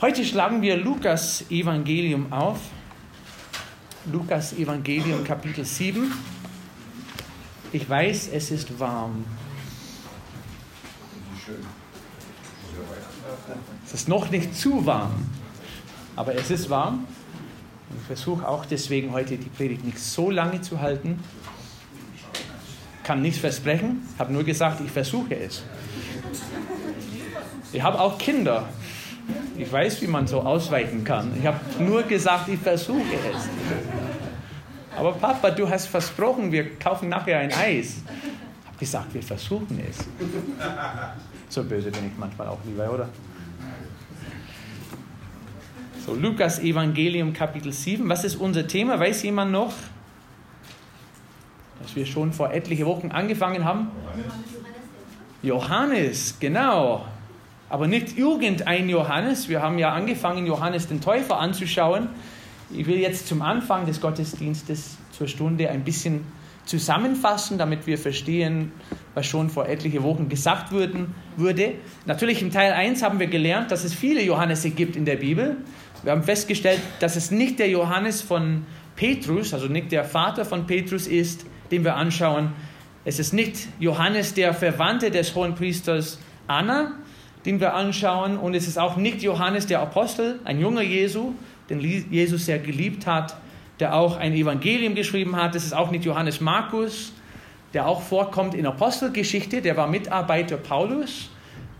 Heute schlagen wir Lukas Evangelium auf. Lukas Evangelium Kapitel 7. Ich weiß, es ist warm. Es ist noch nicht zu warm, aber es ist warm. Ich versuche auch deswegen heute die Predigt nicht so lange zu halten. Kann nichts versprechen, habe nur gesagt, ich versuche es. Ich habe auch Kinder. Ich weiß, wie man so ausweichen kann. Ich habe nur gesagt, ich versuche es. Aber Papa, du hast versprochen, wir kaufen nachher ein Eis. Ich habe gesagt, wir versuchen es. So böse bin ich manchmal auch lieber, oder? So, Lukas Evangelium Kapitel 7. Was ist unser Thema? Weiß jemand noch? Dass wir schon vor etliche Wochen angefangen haben? Johannes, genau. Aber nicht irgendein Johannes. Wir haben ja angefangen, Johannes den Täufer anzuschauen. Ich will jetzt zum Anfang des Gottesdienstes zur Stunde ein bisschen zusammenfassen, damit wir verstehen, was schon vor etliche Wochen gesagt würden, wurde. Natürlich im Teil 1 haben wir gelernt, dass es viele Johannese gibt in der Bibel. Wir haben festgestellt, dass es nicht der Johannes von Petrus, also nicht der Vater von Petrus ist, den wir anschauen. Es ist nicht Johannes, der Verwandte des hohen Priesters Anna, den wir anschauen. Und es ist auch nicht Johannes der Apostel, ein junger Jesu, den Jesus sehr geliebt hat, der auch ein Evangelium geschrieben hat. Es ist auch nicht Johannes Markus, der auch vorkommt in Apostelgeschichte. Der war Mitarbeiter Paulus.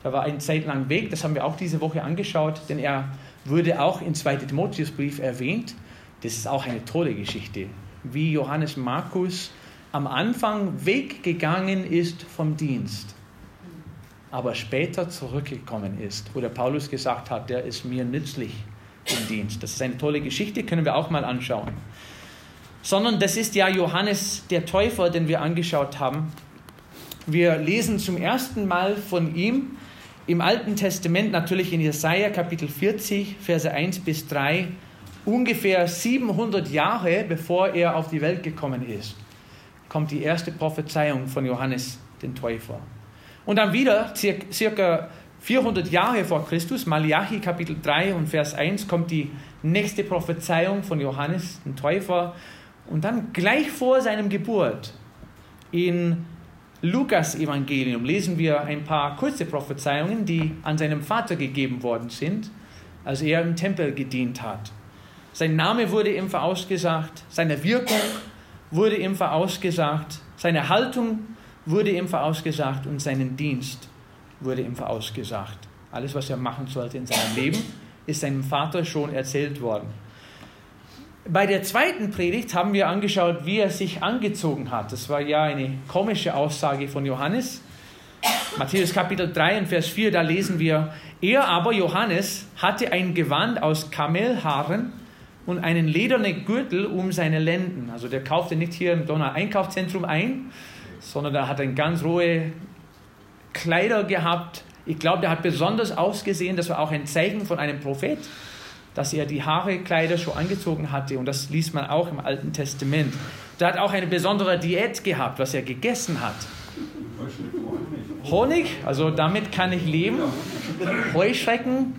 Da war eine Zeit lang weg. Das haben wir auch diese Woche angeschaut, denn er wurde auch im 2. Timotheusbrief erwähnt. Das ist auch eine tolle Geschichte, wie Johannes Markus am Anfang weggegangen ist vom Dienst aber später zurückgekommen ist, wo der Paulus gesagt hat, der ist mir nützlich im Dienst. Das ist eine tolle Geschichte, können wir auch mal anschauen. Sondern das ist ja Johannes der Täufer, den wir angeschaut haben. Wir lesen zum ersten Mal von ihm im Alten Testament, natürlich in Jesaja Kapitel 40, Verse 1 bis 3, ungefähr 700 Jahre bevor er auf die Welt gekommen ist, kommt die erste Prophezeiung von Johannes den Täufer. Und dann wieder, circa 400 Jahre vor Christus, Malachi Kapitel 3 und Vers 1, kommt die nächste Prophezeiung von Johannes, dem Täufer. Und dann gleich vor seinem Geburt in Lukas Evangelium lesen wir ein paar kurze Prophezeiungen, die an seinem Vater gegeben worden sind, als er im Tempel gedient hat. Sein Name wurde ihm vorausgesagt, seine Wirkung wurde ihm vorausgesagt, seine Haltung wurde ihm vorausgesagt und seinen Dienst wurde ihm vorausgesagt. Alles, was er machen sollte in seinem Leben, ist seinem Vater schon erzählt worden. Bei der zweiten Predigt haben wir angeschaut, wie er sich angezogen hat. Das war ja eine komische Aussage von Johannes. Matthäus Kapitel 3 und Vers 4, da lesen wir, er aber, Johannes, hatte ein Gewand aus Kamelhaaren und einen ledernen Gürtel um seine Lenden. Also der kaufte nicht hier im Donau Einkaufszentrum ein, sondern er hat ein ganz rohe Kleider gehabt. Ich glaube, der hat besonders ausgesehen. Das war auch ein Zeichen von einem Prophet, dass er die Haare, Kleider schon angezogen hatte. Und das liest man auch im Alten Testament. Der hat auch eine besondere Diät gehabt, was er gegessen hat. Honig, also damit kann ich leben. Heuschrecken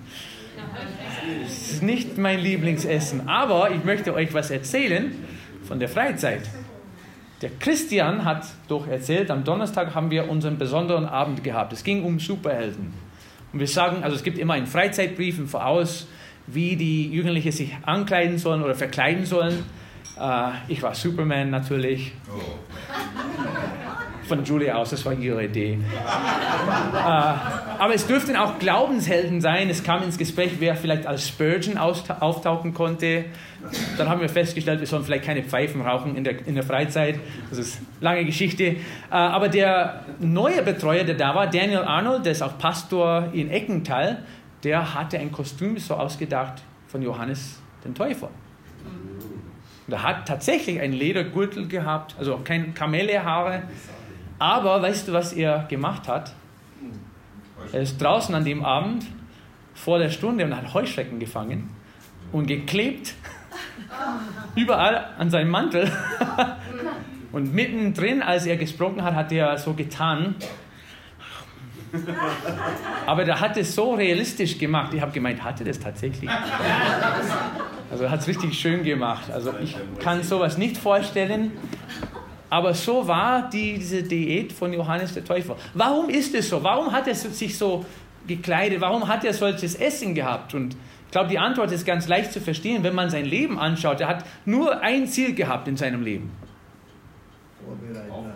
ist nicht mein Lieblingsessen. Aber ich möchte euch was erzählen von der Freizeit. Der Christian hat doch erzählt, am Donnerstag haben wir unseren besonderen Abend gehabt. Es ging um Superhelden. Und wir sagen, also es gibt immer in Freizeitbriefen voraus, wie die Jugendlichen sich ankleiden sollen oder verkleiden sollen. Äh, ich war Superman natürlich. Oh. Von Julia aus, das war ihre Idee. Aber es dürften auch Glaubenshelden sein. Es kam ins Gespräch, wer vielleicht als Spurgeon auftauchen konnte. Dann haben wir festgestellt, wir sollen vielleicht keine Pfeifen rauchen in der, in der Freizeit. Das ist eine lange Geschichte. Äh, aber der neue Betreuer, der da war, Daniel Arnold, der ist auch Pastor in Eckental, der hatte ein Kostüm so ausgedacht von Johannes den Täufer. Der hat tatsächlich einen Ledergürtel gehabt, also keine Kamelhaare. Aber weißt du, was er gemacht hat? Er ist draußen an dem Abend vor der Stunde und hat Heuschrecken gefangen und geklebt überall an seinem Mantel. Und mittendrin, als er gesprochen hat, hat er so getan, Aber der hat es so realistisch gemacht. Ich habe gemeint, hatte das tatsächlich. Also er hat es richtig schön gemacht. Also ich kann sowas nicht vorstellen. Aber so war die, diese Diät von Johannes der Täufer. Warum ist es so? Warum hat er sich so gekleidet? Warum hat er solches Essen gehabt? Und ich glaube, die Antwort ist ganz leicht zu verstehen, wenn man sein Leben anschaut. Er hat nur ein Ziel gehabt in seinem Leben.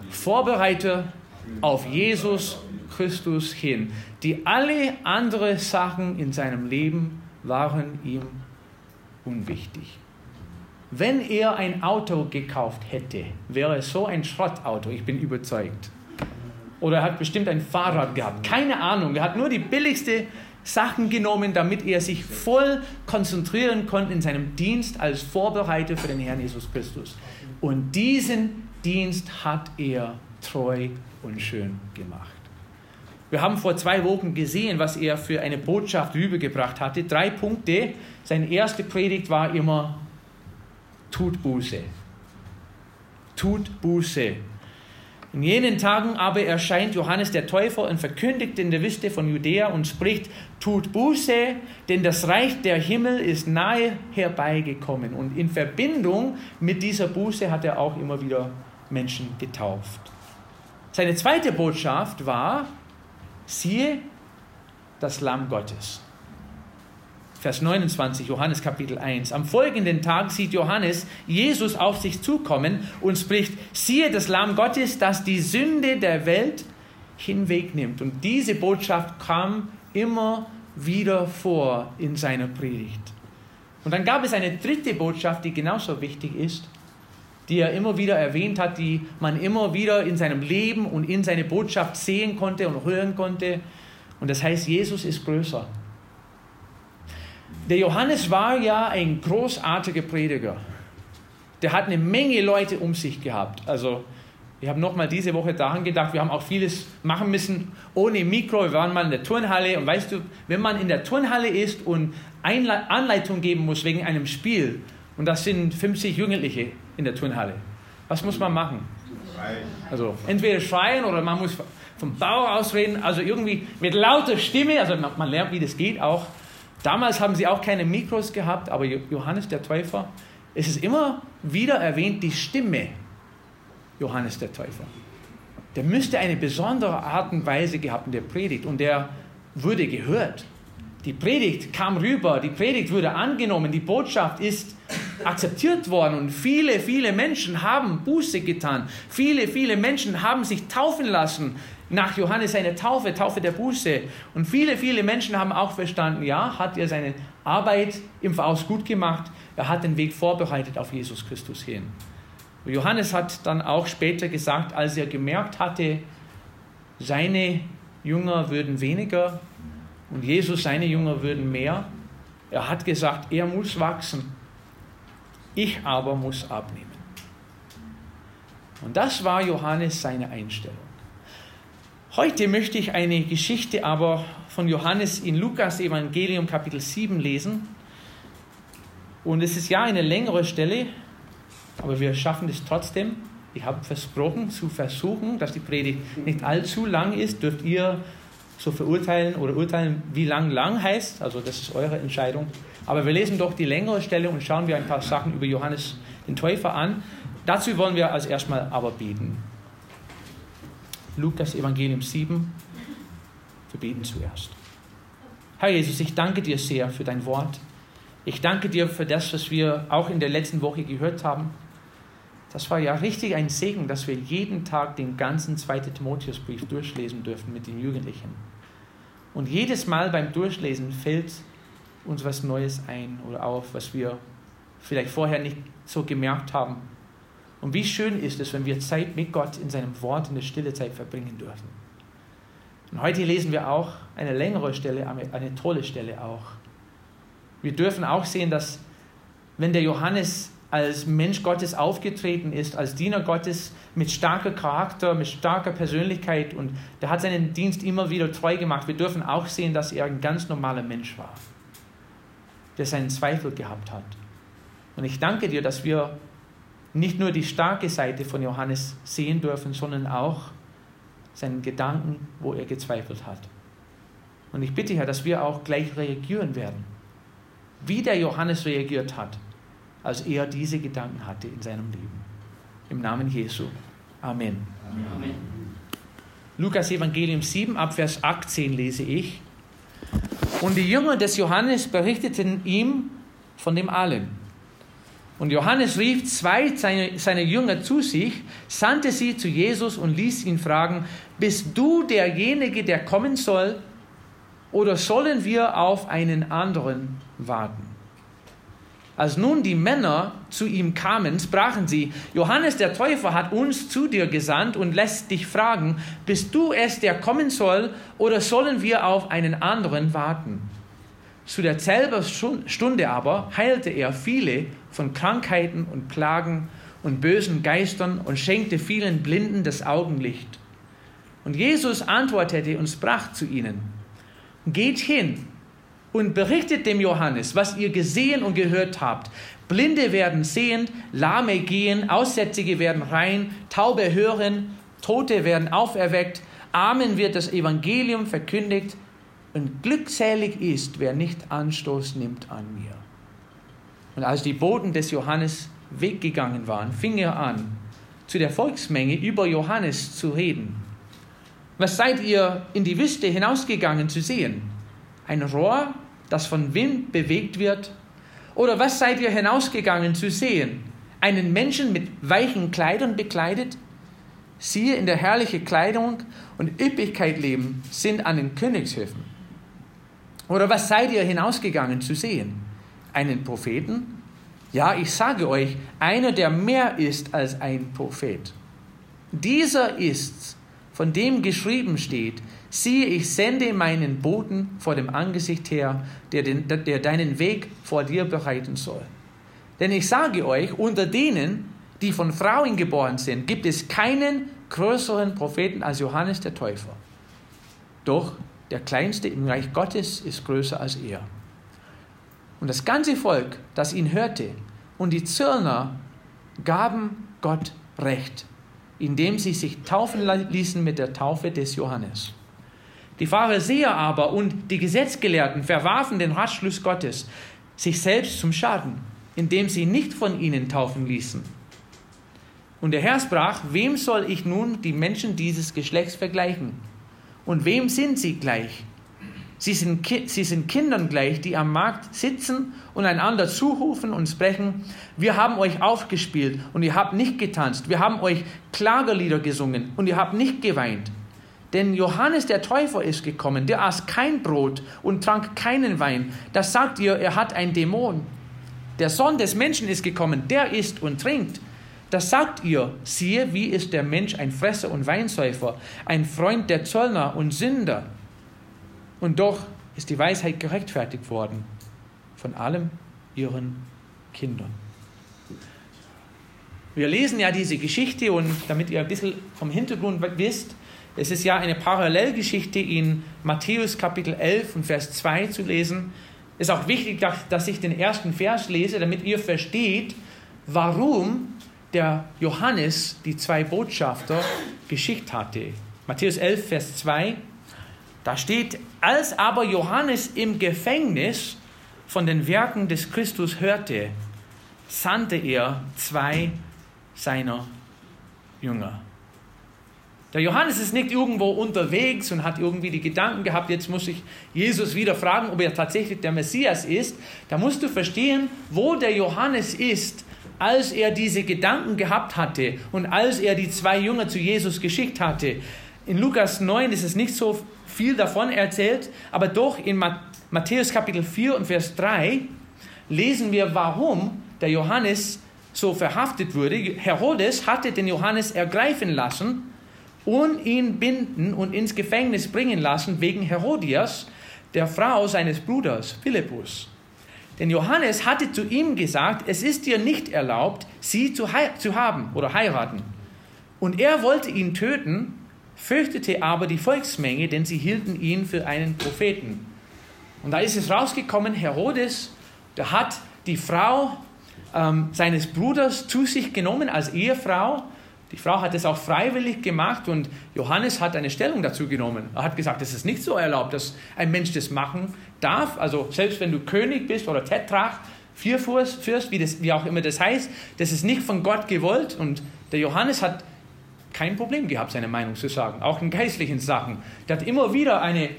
Vorbereiter auf Jesus Christus hin. Die alle anderen Sachen in seinem Leben waren ihm unwichtig. Wenn er ein Auto gekauft hätte, wäre es so ein Schrottauto, ich bin überzeugt. Oder er hat bestimmt ein Fahrrad gehabt, keine Ahnung. Er hat nur die billigste Sachen genommen, damit er sich voll konzentrieren konnte in seinem Dienst als Vorbereiter für den Herrn Jesus Christus. Und diesen Dienst hat er treu und schön gemacht. Wir haben vor zwei Wochen gesehen, was er für eine Botschaft rübergebracht hatte. Drei Punkte. Seine erste Predigt war immer, tut Buße. Tut Buße. In jenen Tagen aber erscheint Johannes der Täufer und verkündigt in der Wüste von Judäa und spricht, tut Buße, denn das Reich der Himmel ist nahe herbeigekommen. Und in Verbindung mit dieser Buße hat er auch immer wieder Menschen getauft. Seine zweite Botschaft war, siehe das Lamm Gottes. Vers 29, Johannes Kapitel 1. Am folgenden Tag sieht Johannes Jesus auf sich zukommen und spricht, siehe das Lamm Gottes, das die Sünde der Welt hinwegnimmt. Und diese Botschaft kam immer wieder vor in seiner Predigt. Und dann gab es eine dritte Botschaft, die genauso wichtig ist, die er immer wieder erwähnt hat, die man immer wieder in seinem Leben und in seine Botschaft sehen konnte und hören konnte. Und das heißt, Jesus ist größer. Der Johannes war ja ein großartiger Prediger. Der hat eine Menge Leute um sich gehabt. Also ich habe nochmal diese Woche daran gedacht, wir haben auch vieles machen müssen ohne Mikro. Wir waren mal in der Turnhalle und weißt du, wenn man in der Turnhalle ist und Anleitung geben muss wegen einem Spiel und das sind 50 Jugendliche in der Turnhalle, was muss man machen? Also entweder schreien oder man muss vom Bauch aus reden, also irgendwie mit lauter Stimme, also man lernt, wie das geht auch. Damals haben sie auch keine Mikros gehabt, aber Johannes der Täufer, es ist immer wieder erwähnt, die Stimme Johannes der Täufer. Der müsste eine besondere Art und Weise gehabt in der Predigt und der wurde gehört. Die Predigt kam rüber, die Predigt wurde angenommen, die Botschaft ist akzeptiert worden und viele, viele Menschen haben Buße getan. Viele, viele Menschen haben sich taufen lassen nach Johannes seine Taufe, Taufe der Buße. Und viele, viele Menschen haben auch verstanden, ja, hat er seine Arbeit im Voraus gut gemacht, er hat den Weg vorbereitet auf Jesus Christus hin. Und Johannes hat dann auch später gesagt, als er gemerkt hatte, seine Jünger würden weniger und Jesus seine Jünger würden mehr, er hat gesagt, er muss wachsen, ich aber muss abnehmen. Und das war Johannes seine Einstellung. Heute möchte ich eine Geschichte aber von Johannes in Lukas Evangelium Kapitel 7 lesen. Und es ist ja eine längere Stelle, aber wir schaffen es trotzdem. Ich habe versprochen zu versuchen, dass die Predigt nicht allzu lang ist. Dürft ihr so verurteilen oder urteilen, wie lang lang heißt. Also das ist eure Entscheidung. Aber wir lesen doch die längere Stelle und schauen wir ein paar Sachen über Johannes den Täufer an. Dazu wollen wir als erstmal aber beten. Lukas Evangelium 7. Wir beten zuerst. Herr Jesus, ich danke dir sehr für dein Wort. Ich danke dir für das, was wir auch in der letzten Woche gehört haben. Das war ja richtig ein Segen, dass wir jeden Tag den ganzen zweiten Timotheusbrief durchlesen dürfen mit den Jugendlichen. Und jedes Mal beim Durchlesen fällt uns was Neues ein oder auf, was wir vielleicht vorher nicht so gemerkt haben. Und wie schön ist es, wenn wir Zeit mit Gott in seinem Wort in der Stille Zeit verbringen dürfen. Und heute lesen wir auch eine längere Stelle, eine tolle Stelle auch. Wir dürfen auch sehen, dass wenn der Johannes als Mensch Gottes aufgetreten ist, als Diener Gottes mit starker Charakter, mit starker Persönlichkeit und der hat seinen Dienst immer wieder treu gemacht. Wir dürfen auch sehen, dass er ein ganz normaler Mensch war, der seinen Zweifel gehabt hat. Und ich danke dir, dass wir nicht nur die starke Seite von Johannes sehen dürfen, sondern auch seinen Gedanken, wo er gezweifelt hat. Und ich bitte, Herr, dass wir auch gleich reagieren werden, wie der Johannes reagiert hat, als er diese Gedanken hatte in seinem Leben. Im Namen Jesu. Amen. Amen. Lukas Evangelium 7 ab Vers 18 lese ich. Und die Jünger des Johannes berichteten ihm von dem allen. Und Johannes rief zwei seiner seine Jünger zu sich, sandte sie zu Jesus und ließ ihn fragen, bist du derjenige, der kommen soll, oder sollen wir auf einen anderen warten? Als nun die Männer zu ihm kamen, sprachen sie, Johannes der Täufer hat uns zu dir gesandt und lässt dich fragen, bist du es, der kommen soll, oder sollen wir auf einen anderen warten? Zu derselben Stunde aber heilte er viele von Krankheiten und Plagen und bösen Geistern und schenkte vielen Blinden das Augenlicht. Und Jesus antwortete und sprach zu ihnen, Geht hin und berichtet dem Johannes, was ihr gesehen und gehört habt. Blinde werden sehend, Lahme gehen, Aussätzige werden rein, Taube hören, Tote werden auferweckt, Armen wird das Evangelium verkündigt und glückselig ist, wer nicht Anstoß nimmt an mir. Und als die Boten des Johannes weggegangen waren, fing er an, zu der Volksmenge über Johannes zu reden. Was seid ihr in die Wüste hinausgegangen zu sehen? Ein Rohr, das von Wind bewegt wird? Oder was seid ihr hinausgegangen zu sehen? Einen Menschen mit weichen Kleidern bekleidet? Siehe, in der herrliche Kleidung und Üppigkeit leben sind an den Königshöfen. Oder was seid ihr hinausgegangen zu sehen? Einen Propheten? Ja, ich sage euch, einer, der mehr ist als ein Prophet. Dieser ist's, von dem geschrieben steht, siehe, ich sende meinen Boten vor dem Angesicht her, der, den, der deinen Weg vor dir bereiten soll. Denn ich sage euch, unter denen, die von Frauen geboren sind, gibt es keinen größeren Propheten als Johannes der Täufer. Doch der Kleinste im Reich Gottes ist größer als er. Und das ganze Volk, das ihn hörte, und die Zürner gaben Gott Recht, indem sie sich taufen ließen mit der Taufe des Johannes. Die Pharisäer aber und die Gesetzgelehrten verwarfen den Ratschluss Gottes, sich selbst zum Schaden, indem sie nicht von ihnen taufen ließen. Und der Herr sprach, wem soll ich nun die Menschen dieses Geschlechts vergleichen? Und wem sind sie gleich? Sie sind, sie sind Kindern gleich, die am Markt sitzen und einander zurufen und sprechen, wir haben euch aufgespielt und ihr habt nicht getanzt, wir haben euch Klagerlieder gesungen und ihr habt nicht geweint. Denn Johannes der Täufer ist gekommen, der aß kein Brot und trank keinen Wein. Das sagt ihr, er hat ein Dämon. Der Sohn des Menschen ist gekommen, der isst und trinkt. Das sagt ihr, siehe, wie ist der Mensch ein Fresser und Weinsäufer, ein Freund der Zöllner und Sünder. Und doch ist die Weisheit gerechtfertigt worden von allem ihren Kindern. Wir lesen ja diese Geschichte und damit ihr ein bisschen vom Hintergrund wisst, es ist ja eine Parallelgeschichte in Matthäus Kapitel 11 und Vers 2 zu lesen. Es ist auch wichtig, dass ich den ersten Vers lese, damit ihr versteht, warum der Johannes die zwei Botschafter geschickt hatte. Matthäus 11, Vers 2, da steht, als aber Johannes im Gefängnis von den Werken des Christus hörte, sandte er zwei seiner Jünger. Der Johannes ist nicht irgendwo unterwegs und hat irgendwie die Gedanken gehabt, jetzt muss ich Jesus wieder fragen, ob er tatsächlich der Messias ist. Da musst du verstehen, wo der Johannes ist, als er diese Gedanken gehabt hatte und als er die zwei Jünger zu Jesus geschickt hatte. In Lukas 9 ist es nicht so viel davon erzählt, aber doch in Matthäus Kapitel 4 und Vers 3 lesen wir, warum der Johannes so verhaftet wurde. Herodes hatte den Johannes ergreifen lassen und ihn binden und ins Gefängnis bringen lassen wegen Herodias, der Frau seines Bruders Philippus. Denn Johannes hatte zu ihm gesagt, es ist dir nicht erlaubt, sie zu, zu haben oder heiraten. Und er wollte ihn töten, fürchtete aber die Volksmenge, denn sie hielten ihn für einen Propheten. Und da ist es rausgekommen, Herodes, der hat die Frau ähm, seines Bruders zu sich genommen als Ehefrau. Die Frau hat es auch freiwillig gemacht und Johannes hat eine Stellung dazu genommen. Er hat gesagt, es ist nicht so erlaubt, dass ein Mensch das machen darf. Also selbst wenn du König bist oder Tetrach, Vierfürst, wie, das, wie auch immer das heißt, das ist nicht von Gott gewollt. Und der Johannes hat kein Problem gehabt, seine Meinung zu sagen, auch in geistlichen Sachen. Der hat immer wieder eine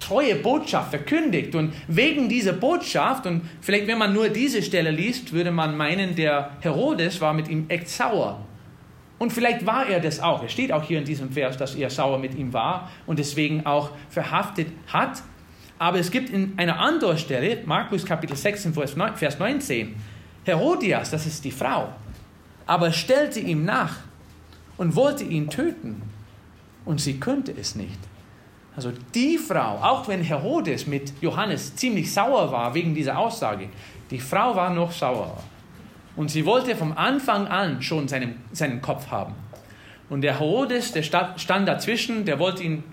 treue Botschaft verkündigt. Und wegen dieser Botschaft, und vielleicht wenn man nur diese Stelle liest, würde man meinen, der Herodes war mit ihm echt sauer. Und vielleicht war er das auch. Es steht auch hier in diesem Vers, dass er sauer mit ihm war und deswegen auch verhaftet hat. Aber es gibt in einer anderen Stelle, Markus Kapitel 16, Vers 19, Herodias, das ist die Frau, aber stellte ihm nach und wollte ihn töten. Und sie könnte es nicht. Also die Frau, auch wenn Herodes mit Johannes ziemlich sauer war wegen dieser Aussage, die Frau war noch sauer. Und sie wollte vom Anfang an schon seinen, seinen Kopf haben. Und der Herodes, der stand dazwischen, der wollte ihn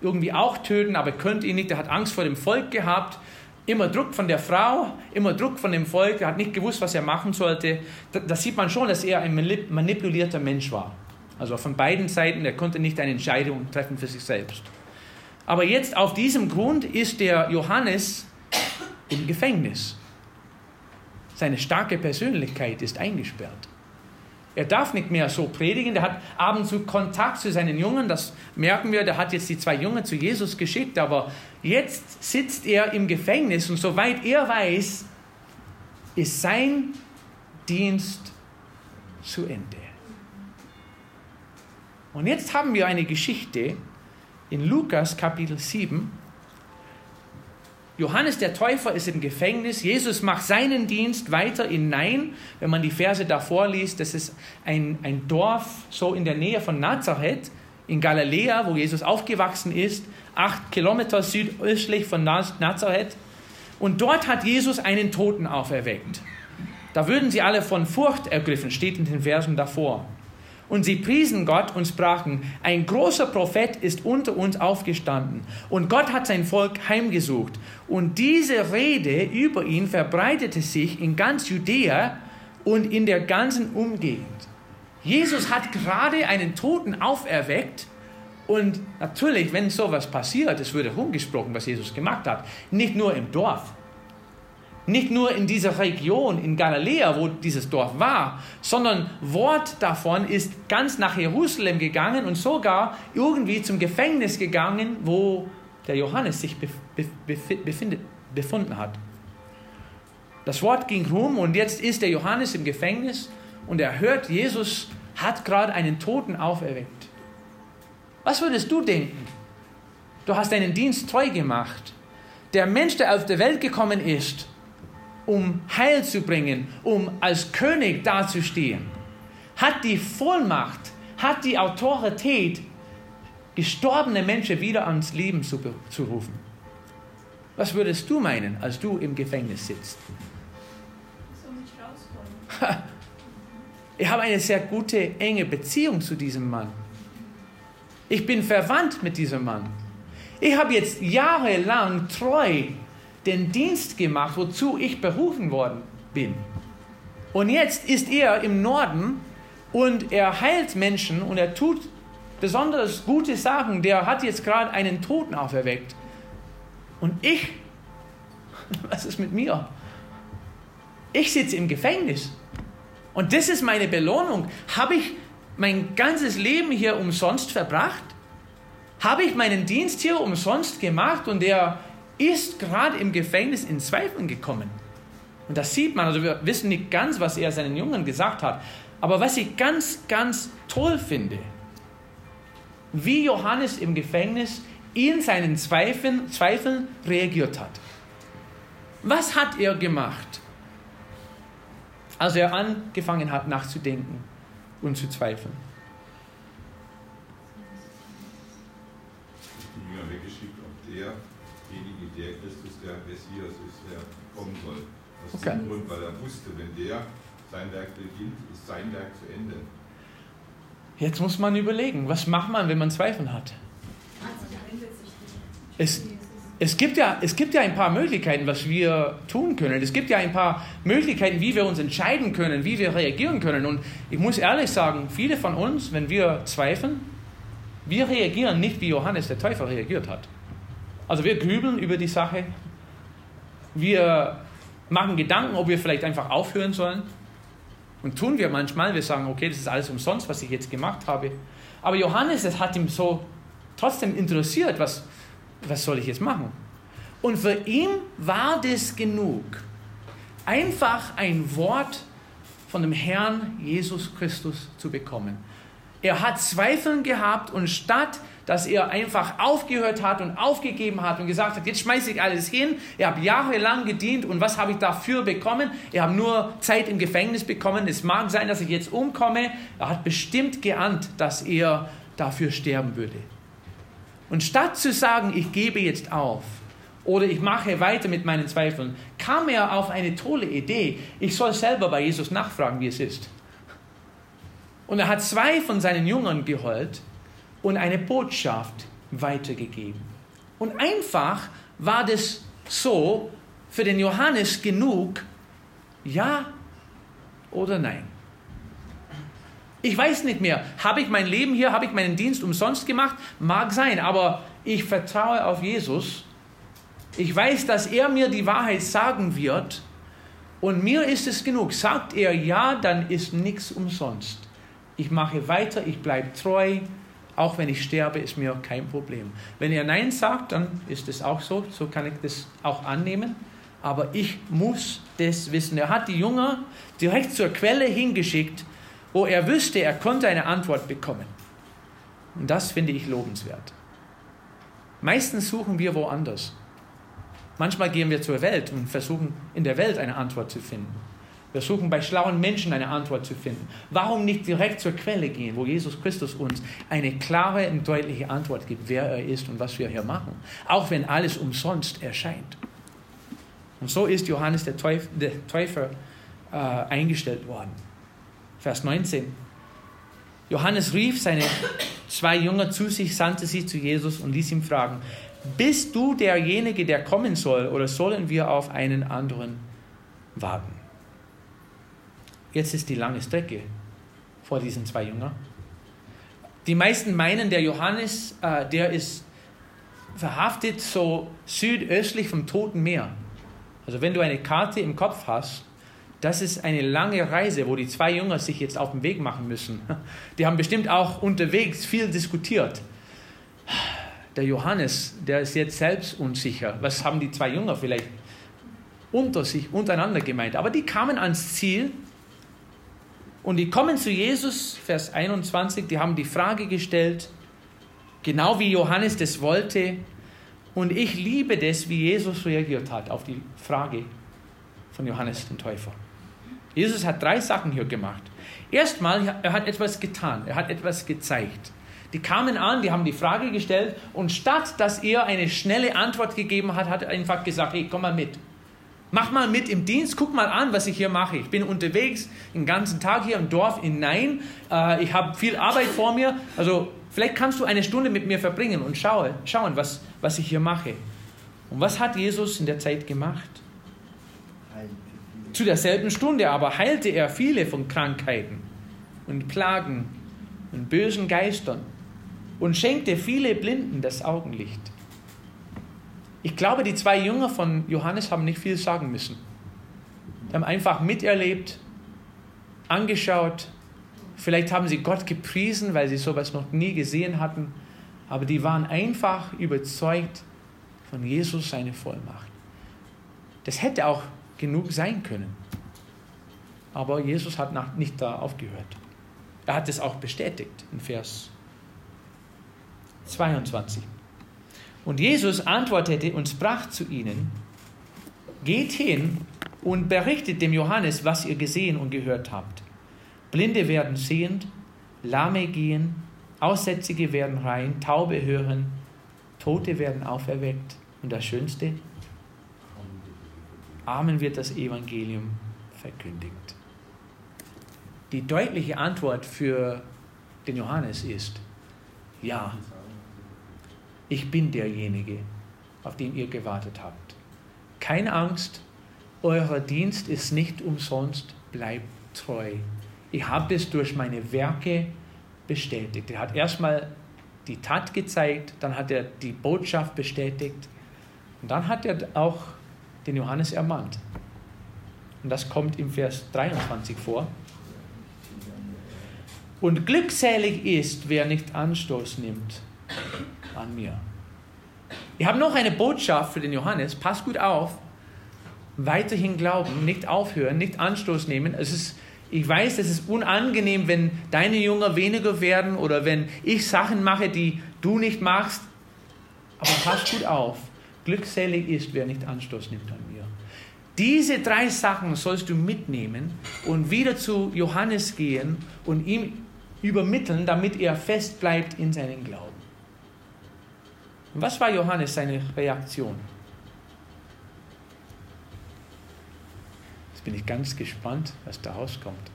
irgendwie auch töten, aber könnte ihn nicht. Er hat Angst vor dem Volk gehabt. Immer Druck von der Frau, immer Druck von dem Volk. Er hat nicht gewusst, was er machen sollte. Da sieht man schon, dass er ein manipulierter Mensch war. Also von beiden Seiten, er konnte nicht eine Entscheidung treffen für sich selbst. Aber jetzt auf diesem Grund ist der Johannes im Gefängnis. Seine starke Persönlichkeit ist eingesperrt. Er darf nicht mehr so predigen. Der hat ab und zu Kontakt zu seinen Jungen. Das merken wir. Der hat jetzt die zwei Jungen zu Jesus geschickt. Aber jetzt sitzt er im Gefängnis und soweit er weiß, ist sein Dienst zu Ende. Und jetzt haben wir eine Geschichte in Lukas Kapitel 7 Johannes der Täufer ist im Gefängnis. Jesus macht seinen Dienst weiter in Nein. Wenn man die Verse davor liest, das ist ein, ein Dorf so in der Nähe von Nazareth in Galiläa, wo Jesus aufgewachsen ist, acht Kilometer südöstlich von Nazareth. Und dort hat Jesus einen Toten auferweckt. Da würden sie alle von Furcht ergriffen, steht in den Versen davor. Und sie priesen Gott und sprachen, ein großer Prophet ist unter uns aufgestanden und Gott hat sein Volk heimgesucht. Und diese Rede über ihn verbreitete sich in ganz Judäa und in der ganzen Umgegend. Jesus hat gerade einen Toten auferweckt und natürlich, wenn sowas passiert, es würde rumgesprochen, was Jesus gemacht hat, nicht nur im Dorf, nicht nur in dieser Region in Galiläa, wo dieses Dorf war, sondern Wort davon ist ganz nach Jerusalem gegangen und sogar irgendwie zum Gefängnis gegangen, wo der Johannes sich befindet, befunden hat. Das Wort ging rum und jetzt ist der Johannes im Gefängnis und er hört, Jesus hat gerade einen Toten auferweckt. Was würdest du denken? Du hast deinen Dienst treu gemacht. Der Mensch, der auf die Welt gekommen ist, um Heil zu bringen, um als König dazustehen, hat die Vollmacht, hat die Autorität, gestorbene Menschen wieder ans Leben zu, zu rufen. Was würdest du meinen, als du im Gefängnis sitzt? Ich habe eine sehr gute, enge Beziehung zu diesem Mann. Ich bin verwandt mit diesem Mann. Ich habe jetzt jahrelang treu den Dienst gemacht, wozu ich berufen worden bin. Und jetzt ist er im Norden und er heilt Menschen und er tut besonders gute Sachen. Der hat jetzt gerade einen Toten auferweckt. Und ich, was ist mit mir? Ich sitze im Gefängnis. Und das ist meine Belohnung. Habe ich mein ganzes Leben hier umsonst verbracht? Habe ich meinen Dienst hier umsonst gemacht und der ist gerade im Gefängnis in Zweifeln gekommen. Und das sieht man, also wir wissen nicht ganz, was er seinen Jungen gesagt hat. Aber was ich ganz, ganz toll finde, wie Johannes im Gefängnis in seinen Zweifeln, Zweifeln reagiert hat. Was hat er gemacht, als er angefangen hat nachzudenken und zu zweifeln? Die Jünger weggeschickt, ob der der Christus der Messias ist, der kommen soll. Aus okay. dem Grund, weil er wusste, wenn der sein Werk beginnt, ist sein Werk zu Ende. Jetzt muss man überlegen, was macht man, wenn man Zweifel hat? Es, es gibt, ja, es gibt ja ein paar Möglichkeiten, was wir tun können. Es gibt ja ein paar Möglichkeiten, wie wir uns entscheiden können, wie wir reagieren können. Und ich muss ehrlich sagen, viele von uns, wenn wir zweifeln, wir reagieren nicht, wie Johannes der Täufer reagiert hat. Also wir grübeln über die Sache. Wir machen Gedanken, ob wir vielleicht einfach aufhören sollen. Und tun wir manchmal. Wir sagen, okay, das ist alles umsonst, was ich jetzt gemacht habe. Aber Johannes, das hat ihm so trotzdem interessiert, was, was soll ich jetzt machen? Und für ihn war das genug. Einfach ein Wort von dem Herrn Jesus Christus zu bekommen. Er hat Zweifeln gehabt und statt dass er einfach aufgehört hat und aufgegeben hat und gesagt hat, jetzt schmeiße ich alles hin. Er hat jahrelang gedient und was habe ich dafür bekommen? Er hat nur Zeit im Gefängnis bekommen. Es mag sein, dass ich jetzt umkomme. Er hat bestimmt geahnt, dass er dafür sterben würde. Und statt zu sagen, ich gebe jetzt auf oder ich mache weiter mit meinen Zweifeln, kam er auf eine tolle Idee. Ich soll selber bei Jesus nachfragen, wie es ist. Und er hat zwei von seinen Jüngern geholt und eine Botschaft weitergegeben. Und einfach war das so für den Johannes genug, ja oder nein. Ich weiß nicht mehr, habe ich mein Leben hier, habe ich meinen Dienst umsonst gemacht? Mag sein, aber ich vertraue auf Jesus. Ich weiß, dass er mir die Wahrheit sagen wird und mir ist es genug. Sagt er ja, dann ist nichts umsonst. Ich mache weiter, ich bleibe treu, auch wenn ich sterbe, ist mir kein Problem. Wenn er Nein sagt, dann ist es auch so, so kann ich das auch annehmen. Aber ich muss das wissen. Er hat die Jünger direkt zur Quelle hingeschickt, wo er wüsste, er konnte eine Antwort bekommen. Und das finde ich lobenswert. Meistens suchen wir woanders. Manchmal gehen wir zur Welt und versuchen in der Welt eine Antwort zu finden. Wir suchen bei schlauen Menschen eine Antwort zu finden. Warum nicht direkt zur Quelle gehen, wo Jesus Christus uns eine klare und deutliche Antwort gibt, wer er ist und was wir hier machen, auch wenn alles umsonst erscheint. Und so ist Johannes der Täufer, der Täufer äh, eingestellt worden. Vers 19. Johannes rief seine zwei Jünger zu sich, sandte sie zu Jesus und ließ ihn fragen, bist du derjenige, der kommen soll, oder sollen wir auf einen anderen warten? Jetzt ist die lange Strecke vor diesen zwei Jüngern. Die meisten meinen, der Johannes, äh, der ist verhaftet so südöstlich vom Toten Meer. Also wenn du eine Karte im Kopf hast, das ist eine lange Reise, wo die zwei Jünger sich jetzt auf den Weg machen müssen. Die haben bestimmt auch unterwegs viel diskutiert. Der Johannes, der ist jetzt selbst unsicher. Was haben die zwei Jünger vielleicht unter sich, untereinander gemeint? Aber die kamen ans Ziel und die kommen zu Jesus, Vers 21, die haben die Frage gestellt, genau wie Johannes das wollte. Und ich liebe das, wie Jesus reagiert hat auf die Frage von Johannes den Täufer. Jesus hat drei Sachen hier gemacht. Erstmal, er hat etwas getan, er hat etwas gezeigt. Die kamen an, die haben die Frage gestellt und statt dass er eine schnelle Antwort gegeben hat, hat er einfach gesagt, hey, komm mal mit. Mach mal mit im Dienst, guck mal an, was ich hier mache. Ich bin unterwegs den ganzen Tag hier im Dorf in Nein. Äh, ich habe viel Arbeit vor mir. Also vielleicht kannst du eine Stunde mit mir verbringen und schaue, schauen, was, was ich hier mache. Und was hat Jesus in der Zeit gemacht? Zu derselben Stunde aber heilte er viele von Krankheiten und Plagen und bösen Geistern und schenkte viele Blinden das Augenlicht. Ich glaube, die zwei Jünger von Johannes haben nicht viel sagen müssen. Die haben einfach miterlebt, angeschaut. Vielleicht haben sie Gott gepriesen, weil sie sowas noch nie gesehen hatten. Aber die waren einfach überzeugt von Jesus, seine Vollmacht. Das hätte auch genug sein können. Aber Jesus hat nicht da aufgehört. Er hat es auch bestätigt in Vers 22. Und Jesus antwortete und sprach zu ihnen, geht hin und berichtet dem Johannes, was ihr gesehen und gehört habt. Blinde werden sehend, Lahme gehen, Aussätzige werden rein, Taube hören, Tote werden auferweckt und das Schönste, Amen wird das Evangelium verkündigt. Die deutliche Antwort für den Johannes ist, ja, ich bin derjenige, auf den ihr gewartet habt. Keine Angst, euer Dienst ist nicht umsonst, bleibt treu. Ich habe es durch meine Werke bestätigt. Er hat erstmal die Tat gezeigt, dann hat er die Botschaft bestätigt und dann hat er auch den Johannes ermahnt. Und das kommt im Vers 23 vor. Und glückselig ist, wer nicht Anstoß nimmt an mir. Ich habe noch eine Botschaft für den Johannes. Pass gut auf. Weiterhin glauben, nicht aufhören, nicht Anstoß nehmen. Es ist, ich weiß, es ist unangenehm, wenn deine Jünger weniger werden oder wenn ich Sachen mache, die du nicht machst. Aber pass gut auf. Glückselig ist, wer nicht Anstoß nimmt an mir. Diese drei Sachen sollst du mitnehmen und wieder zu Johannes gehen und ihm übermitteln, damit er fest bleibt in seinen Glauben. Was war Johannes seine Reaktion? Jetzt bin ich ganz gespannt, was da rauskommt.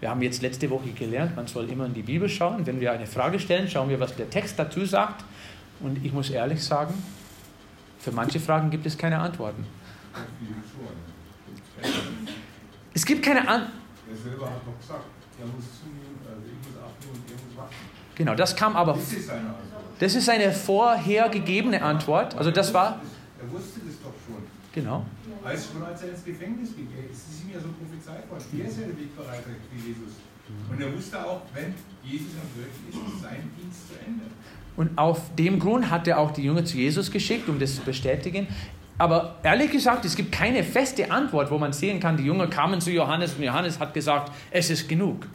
Wir haben jetzt letzte Woche gelernt, man soll immer in die Bibel schauen. Wenn wir eine Frage stellen, schauen wir, was der Text dazu sagt. Und ich muss ehrlich sagen, für manche Fragen gibt es keine Antworten. Es gibt keine Antworten. Er selber hat noch gesagt, er muss zunehmen, also ich muss abnehmen und er muss wachsen. Genau, das kam aber. Das ist seine Antwort. Das ist eine vorhergegebene Antwort. Also das war. Er wusste das doch schon. Genau. Als schon als er ins Gefängnis ging, es ist ihm ja so prophezeit worden. Er ist ja der Wegbereiter für Jesus. Und er wusste auch, wenn Jesus am Wirken ist, ist sein Dienst zu Ende. Und auf dem Grund hat er auch die Jünger zu Jesus geschickt, um das zu bestätigen. Aber ehrlich gesagt, es gibt keine feste Antwort, wo man sehen kann, die Jünger kamen zu Johannes und Johannes hat gesagt, es ist genug.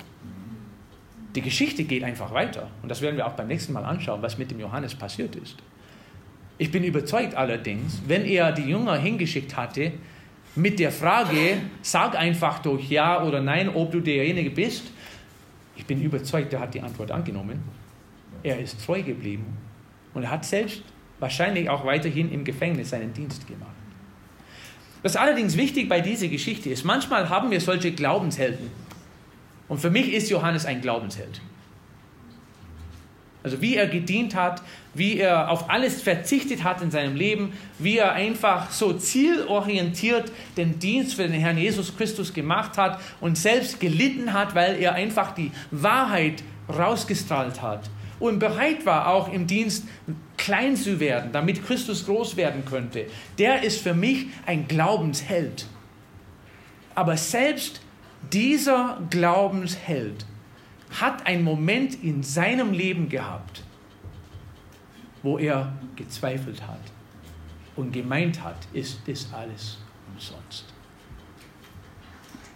Die Geschichte geht einfach weiter. Und das werden wir auch beim nächsten Mal anschauen, was mit dem Johannes passiert ist. Ich bin überzeugt allerdings, wenn er die Jünger hingeschickt hatte mit der Frage, sag einfach durch Ja oder Nein, ob du derjenige bist, ich bin überzeugt, er hat die Antwort angenommen. Er ist treu geblieben und er hat selbst wahrscheinlich auch weiterhin im Gefängnis seinen Dienst gemacht. Was allerdings wichtig bei dieser Geschichte ist, manchmal haben wir solche Glaubenshelden. Und für mich ist Johannes ein Glaubensheld. Also wie er gedient hat, wie er auf alles verzichtet hat in seinem Leben, wie er einfach so zielorientiert den Dienst für den Herrn Jesus Christus gemacht hat und selbst gelitten hat, weil er einfach die Wahrheit rausgestrahlt hat und bereit war, auch im Dienst klein zu werden, damit Christus groß werden könnte. Der ist für mich ein Glaubensheld. Aber selbst dieser Glaubensheld hat einen Moment in seinem Leben gehabt, wo er gezweifelt hat und gemeint hat, ist das alles umsonst.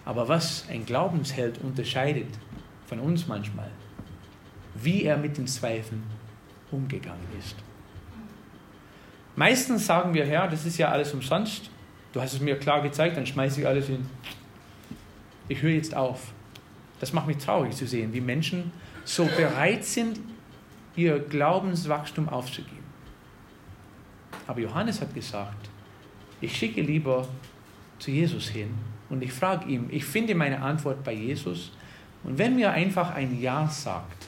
Aber was ein Glaubensheld unterscheidet von uns manchmal, wie er mit den Zweifeln umgegangen ist. Meistens sagen wir, Herr, das ist ja alles umsonst. Du hast es mir klar gezeigt, dann schmeiße ich alles hin ich höre jetzt auf. Das macht mich traurig zu sehen, wie Menschen so bereit sind, ihr Glaubenswachstum aufzugeben. Aber Johannes hat gesagt, ich schicke lieber zu Jesus hin und ich frage ihn, ich finde meine Antwort bei Jesus. Und wenn mir einfach ein Ja sagt,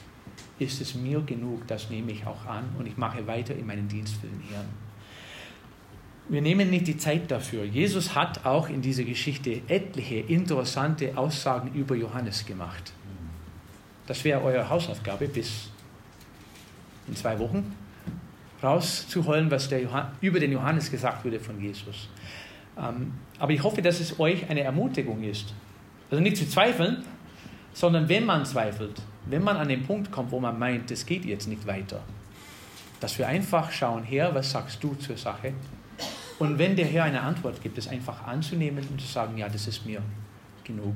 ist es mir genug, das nehme ich auch an und ich mache weiter in meinen Dienst für den Herrn wir nehmen nicht die Zeit dafür. Jesus hat auch in dieser Geschichte etliche interessante Aussagen über Johannes gemacht. Das wäre eure Hausaufgabe bis in zwei Wochen rauszuholen, was über den Johannes gesagt wurde von Jesus. Ähm, aber ich hoffe, dass es euch eine Ermutigung ist. Also nicht zu zweifeln, sondern wenn man zweifelt, wenn man an den Punkt kommt, wo man meint, es geht jetzt nicht weiter, dass wir einfach schauen, Herr, was sagst du zur Sache? Und wenn der Herr eine Antwort gibt, es einfach anzunehmen und zu sagen, ja, das ist mir genug.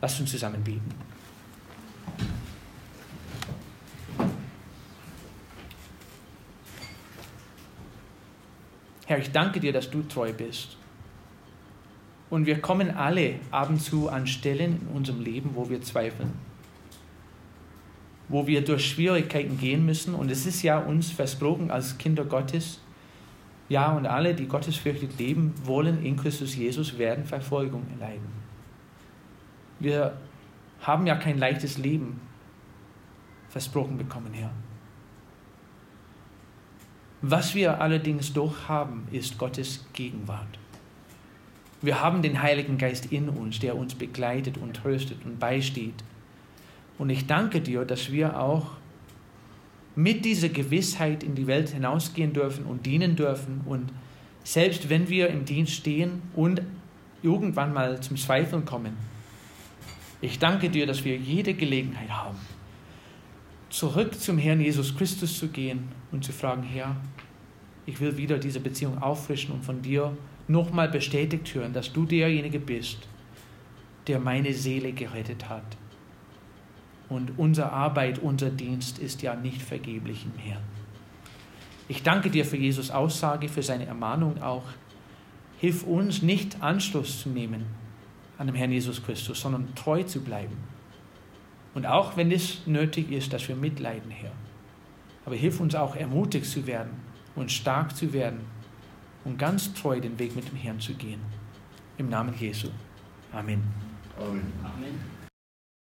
Lasst uns zusammen beten. Herr, ich danke dir, dass du treu bist. Und wir kommen alle ab und zu an Stellen in unserem Leben, wo wir zweifeln, wo wir durch Schwierigkeiten gehen müssen. Und es ist ja uns versprochen als Kinder Gottes, ja, und alle, die gottesfürchtig leben wollen in Christus Jesus, werden Verfolgung erleiden. Wir haben ja kein leichtes Leben versprochen bekommen, Herr. Was wir allerdings doch haben, ist Gottes Gegenwart. Wir haben den Heiligen Geist in uns, der uns begleitet und tröstet und beisteht. Und ich danke dir, dass wir auch mit dieser Gewissheit in die Welt hinausgehen dürfen und dienen dürfen. Und selbst wenn wir im Dienst stehen und irgendwann mal zum Zweifeln kommen, ich danke dir, dass wir jede Gelegenheit haben, zurück zum Herrn Jesus Christus zu gehen und zu fragen, Herr, ich will wieder diese Beziehung auffrischen und von dir nochmal bestätigt hören, dass du derjenige bist, der meine Seele gerettet hat. Und unsere Arbeit, unser Dienst ist ja nicht vergeblich im Herrn. Ich danke dir für Jesus Aussage, für seine Ermahnung auch. Hilf uns nicht Anschluss zu nehmen an dem Herrn Jesus Christus, sondern treu zu bleiben. Und auch wenn es nötig ist, dass wir mitleiden, Herr. Aber hilf uns auch ermutigt zu werden und stark zu werden und ganz treu den Weg mit dem Herrn zu gehen. Im Namen Jesu. Amen. Amen. Amen.